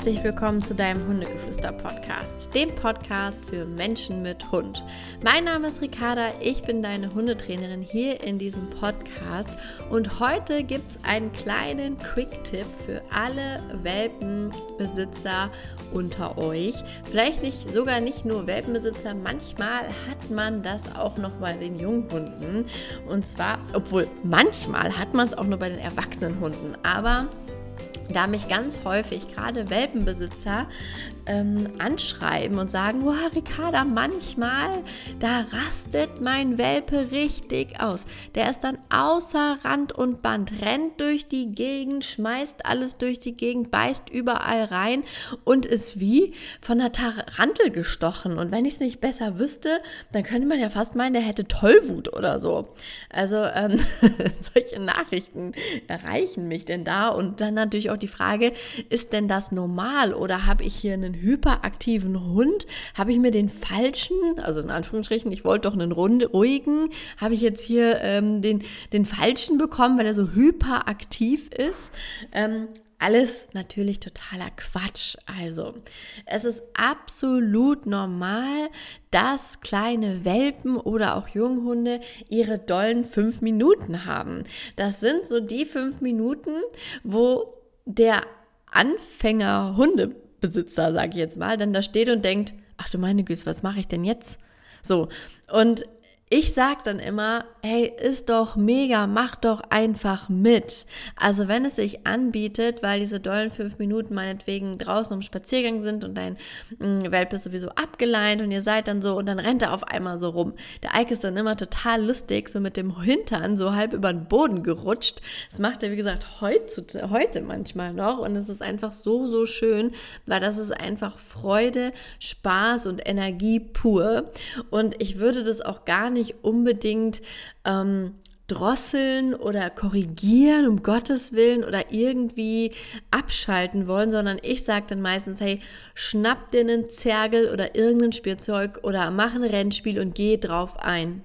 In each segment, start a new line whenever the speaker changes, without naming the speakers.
Herzlich willkommen zu deinem Hundegeflüster-Podcast, dem Podcast für Menschen mit Hund. Mein Name ist Ricarda, ich bin deine Hundetrainerin hier in diesem Podcast und heute gibt es einen kleinen Quick-Tipp für alle Welpenbesitzer unter euch. Vielleicht nicht sogar nicht nur Welpenbesitzer, manchmal hat man das auch noch bei den Junghunden. Und zwar, obwohl manchmal hat man es auch nur bei den erwachsenen Hunden, aber da mich ganz häufig gerade Welpenbesitzer ähm, anschreiben und sagen, wow, Ricarda, manchmal, da rastet mein Welpe richtig aus. Der ist dann außer Rand und Band, rennt durch die Gegend, schmeißt alles durch die Gegend, beißt überall rein und ist wie von der Tarantel gestochen. Und wenn ich es nicht besser wüsste, dann könnte man ja fast meinen, der hätte Tollwut oder so. Also ähm, solche Nachrichten erreichen mich denn da und dann natürlich auch die Frage, ist denn das normal oder habe ich hier einen hyperaktiven Hund? Habe ich mir den falschen, also in Anführungsstrichen, ich wollte doch einen ruhigen, habe ich jetzt hier ähm, den, den falschen bekommen, weil er so hyperaktiv ist? Ähm, alles natürlich totaler Quatsch. Also, es ist absolut normal, dass kleine Welpen oder auch Junghunde ihre dollen fünf Minuten haben. Das sind so die fünf Minuten, wo der Anfänger Hundebesitzer, sage ich jetzt mal, dann da steht und denkt, ach du meine Güte, was mache ich denn jetzt? So, und ich sage dann immer, hey, ist doch mega, mach doch einfach mit. Also wenn es sich anbietet, weil diese dollen fünf Minuten meinetwegen draußen um Spaziergang sind und dein mm, Welpe ist sowieso abgeleint und ihr seid dann so und dann rennt er auf einmal so rum. Der Ike ist dann immer total lustig, so mit dem Hintern so halb über den Boden gerutscht. Das macht er, wie gesagt, heute, heute manchmal noch und es ist einfach so, so schön, weil das ist einfach Freude, Spaß und Energie pur. Und ich würde das auch gar nicht nicht unbedingt ähm, drosseln oder korrigieren, um Gottes Willen, oder irgendwie abschalten wollen, sondern ich sage dann meistens, hey, schnapp dir einen Zergel oder irgendein Spielzeug oder mach ein Rennspiel und geh drauf ein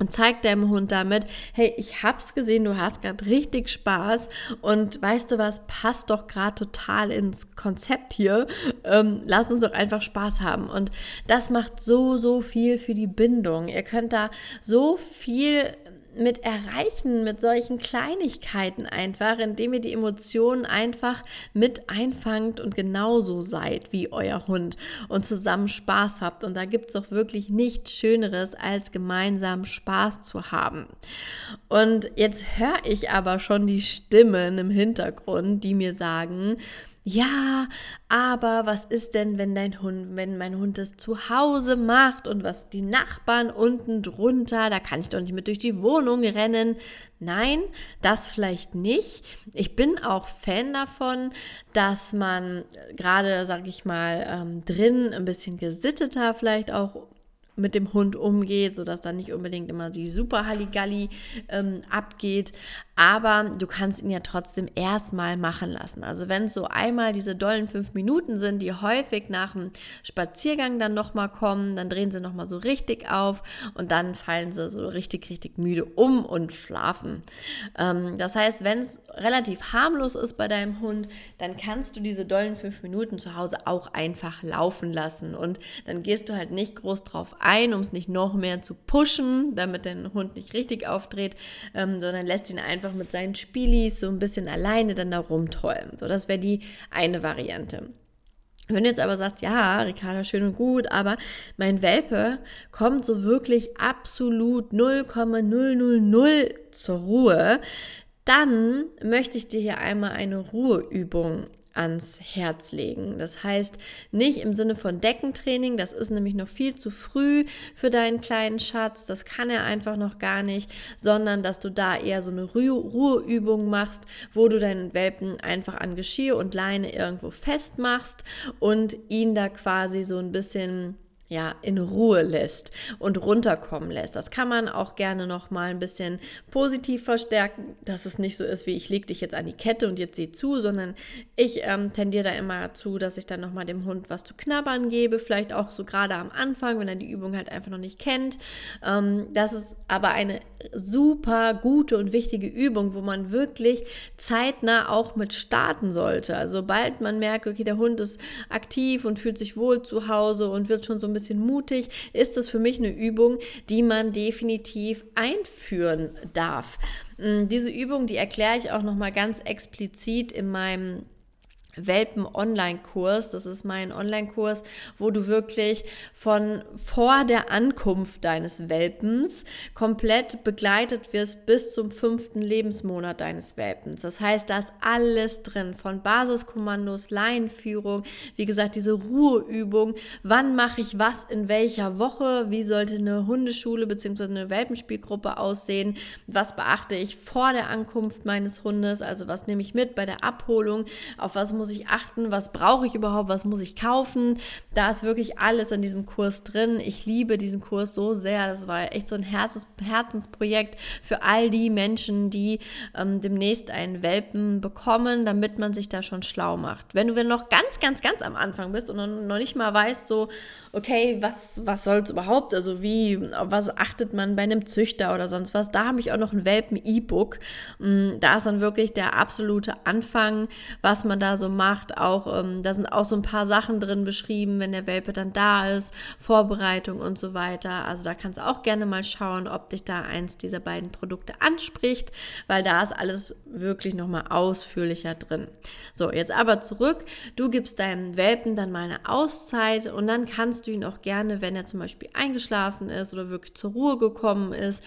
und zeig deinem Hund damit, hey, ich hab's gesehen, du hast gerade richtig Spaß und weißt du was, passt doch gerade total ins Konzept hier. Ähm, lass uns doch einfach Spaß haben. Und das macht so, so viel für die Bindung. Ihr könnt da so viel mit erreichen, mit solchen Kleinigkeiten einfach, indem ihr die Emotionen einfach mit einfangt und genauso seid wie euer Hund und zusammen Spaß habt. Und da gibt es auch wirklich nichts Schöneres, als gemeinsam Spaß zu haben. Und jetzt höre ich aber schon die Stimmen im Hintergrund, die mir sagen, ja, aber was ist denn, wenn dein Hund, wenn mein Hund es zu Hause macht und was die Nachbarn unten drunter, da kann ich doch nicht mit durch die Wohnung rennen. Nein, das vielleicht nicht. Ich bin auch Fan davon, dass man gerade, sag ich mal, ähm, drin ein bisschen gesitteter vielleicht auch mit dem Hund umgeht, sodass dann nicht unbedingt immer die super Halligalli ähm, abgeht. Aber du kannst ihn ja trotzdem erstmal machen lassen. Also wenn es so einmal diese dollen fünf Minuten sind, die häufig nach dem Spaziergang dann nochmal kommen, dann drehen sie nochmal so richtig auf und dann fallen sie so richtig, richtig müde um und schlafen. Ähm, das heißt, wenn es relativ harmlos ist bei deinem Hund, dann kannst du diese dollen fünf Minuten zu Hause auch einfach laufen lassen. Und dann gehst du halt nicht groß drauf ein, um es nicht noch mehr zu pushen, damit dein Hund nicht richtig aufdreht, ähm, sondern lässt ihn einfach einfach mit seinen Spielis so ein bisschen alleine dann da rumtollen. So, das wäre die eine Variante. Wenn du jetzt aber sagst, ja, Ricarda, schön und gut, aber mein Welpe kommt so wirklich absolut 0,000 zur Ruhe, dann möchte ich dir hier einmal eine Ruheübung ans Herz legen. Das heißt, nicht im Sinne von Deckentraining, das ist nämlich noch viel zu früh für deinen kleinen Schatz, das kann er einfach noch gar nicht, sondern dass du da eher so eine Ruheübung machst, wo du deinen Welpen einfach an Geschirr und Leine irgendwo festmachst und ihn da quasi so ein bisschen ja, in Ruhe lässt und runterkommen lässt. Das kann man auch gerne noch mal ein bisschen positiv verstärken, dass es nicht so ist, wie ich leg dich jetzt an die Kette und jetzt sieh zu, sondern ich ähm, tendiere da immer zu, dass ich dann noch mal dem Hund was zu knabbern gebe, vielleicht auch so gerade am Anfang, wenn er die Übung halt einfach noch nicht kennt. Ähm, das ist aber eine super gute und wichtige Übung, wo man wirklich zeitnah auch mit starten sollte. Also sobald man merkt, okay, der Hund ist aktiv und fühlt sich wohl zu Hause und wird schon so ein bisschen bisschen mutig, ist das für mich eine Übung, die man definitiv einführen darf. Mm, diese Übung, die erkläre ich auch noch mal ganz explizit in meinem Welpen-Online-Kurs. Das ist mein Online-Kurs, wo du wirklich von vor der Ankunft deines Welpens komplett begleitet wirst bis zum fünften Lebensmonat deines Welpens. Das heißt, da ist alles drin, von Basiskommandos, Laienführung, wie gesagt, diese Ruheübung, wann mache ich was in welcher Woche, wie sollte eine Hundeschule bzw. eine Welpenspielgruppe aussehen, was beachte ich vor der Ankunft meines Hundes, also was nehme ich mit bei der Abholung, auf was muss ich achten, was brauche ich überhaupt, was muss ich kaufen. Da ist wirklich alles in diesem Kurs drin. Ich liebe diesen Kurs so sehr. Das war echt so ein Herzens Herzensprojekt für all die Menschen, die ähm, demnächst einen Welpen bekommen, damit man sich da schon schlau macht. Wenn du noch ganz, ganz, ganz am Anfang bist und noch nicht mal weißt, so, okay, was, was soll es überhaupt, also wie, was achtet man bei einem Züchter oder sonst was, da habe ich auch noch ein Welpen-E-Book. Mm, da ist dann wirklich der absolute Anfang, was man da so macht. Auch ähm, da sind auch so ein paar Sachen drin beschrieben, wenn der Welpe dann da ist, Vorbereitung und so weiter. Also da kannst du auch gerne mal schauen, ob dich da eins dieser beiden Produkte anspricht, weil da ist alles wirklich nochmal ausführlicher drin. So, jetzt aber zurück. Du gibst deinem Welpen dann mal eine Auszeit und dann kannst du ihn auch gerne, wenn er zum Beispiel eingeschlafen ist oder wirklich zur Ruhe gekommen ist,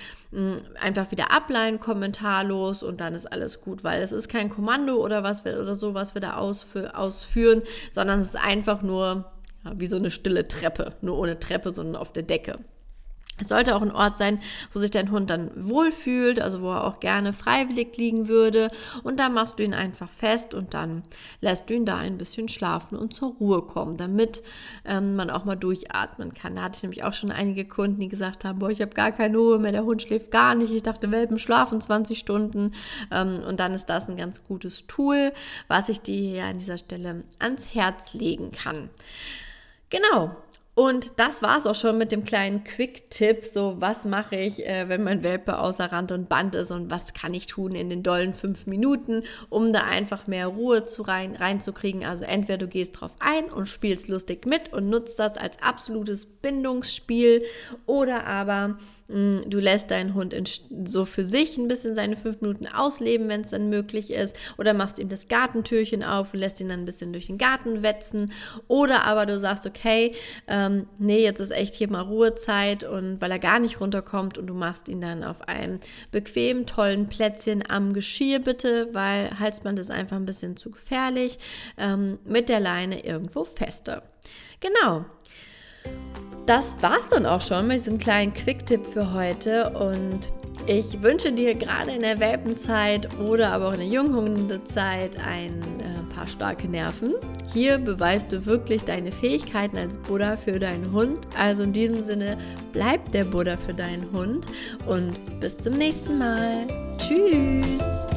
einfach wieder ableihen, kommentarlos und dann ist alles gut, weil es ist kein Kommando oder was oder so, was wir da ausfü ausführen, sondern es ist einfach nur ja, wie so eine stille Treppe, nur ohne Treppe, sondern auf der Decke. Es sollte auch ein Ort sein, wo sich dein Hund dann wohlfühlt, also wo er auch gerne freiwillig liegen würde. Und da machst du ihn einfach fest und dann lässt du ihn da ein bisschen schlafen und zur Ruhe kommen, damit ähm, man auch mal durchatmen kann. Da hatte ich nämlich auch schon einige Kunden, die gesagt haben, boah, ich habe gar keine Ruhe mehr, der Hund schläft gar nicht. Ich dachte, Welpen schlafen 20 Stunden. Ähm, und dann ist das ein ganz gutes Tool, was ich dir hier an dieser Stelle ans Herz legen kann. Genau, und das war es auch schon mit dem kleinen Quick-Tipp. So, was mache ich, äh, wenn mein Welpe außer Rand und Band ist und was kann ich tun in den dollen fünf Minuten, um da einfach mehr Ruhe zu rein, reinzukriegen. Also entweder du gehst drauf ein und spielst lustig mit und nutzt das als absolutes Bindungsspiel oder aber du lässt deinen Hund so für sich ein bisschen seine fünf Minuten ausleben, wenn es dann möglich ist. Oder machst ihm das Gartentürchen auf und lässt ihn dann ein bisschen durch den Garten wetzen. Oder aber du sagst, okay, ähm, nee, jetzt ist echt hier mal Ruhezeit und weil er gar nicht runterkommt und du machst ihn dann auf einem bequemen, tollen Plätzchen am Geschirr bitte, weil Halsband ist einfach ein bisschen zu gefährlich, ähm, mit der Leine irgendwo fester. Genau das war's dann auch schon mit diesem kleinen Quick-Tipp für heute und ich wünsche dir gerade in der Welpenzeit oder aber auch in der Junghundezeit ein äh, paar starke Nerven. Hier beweist du wirklich deine Fähigkeiten als Buddha für deinen Hund. Also in diesem Sinne, bleib der Buddha für deinen Hund und bis zum nächsten Mal. Tschüss!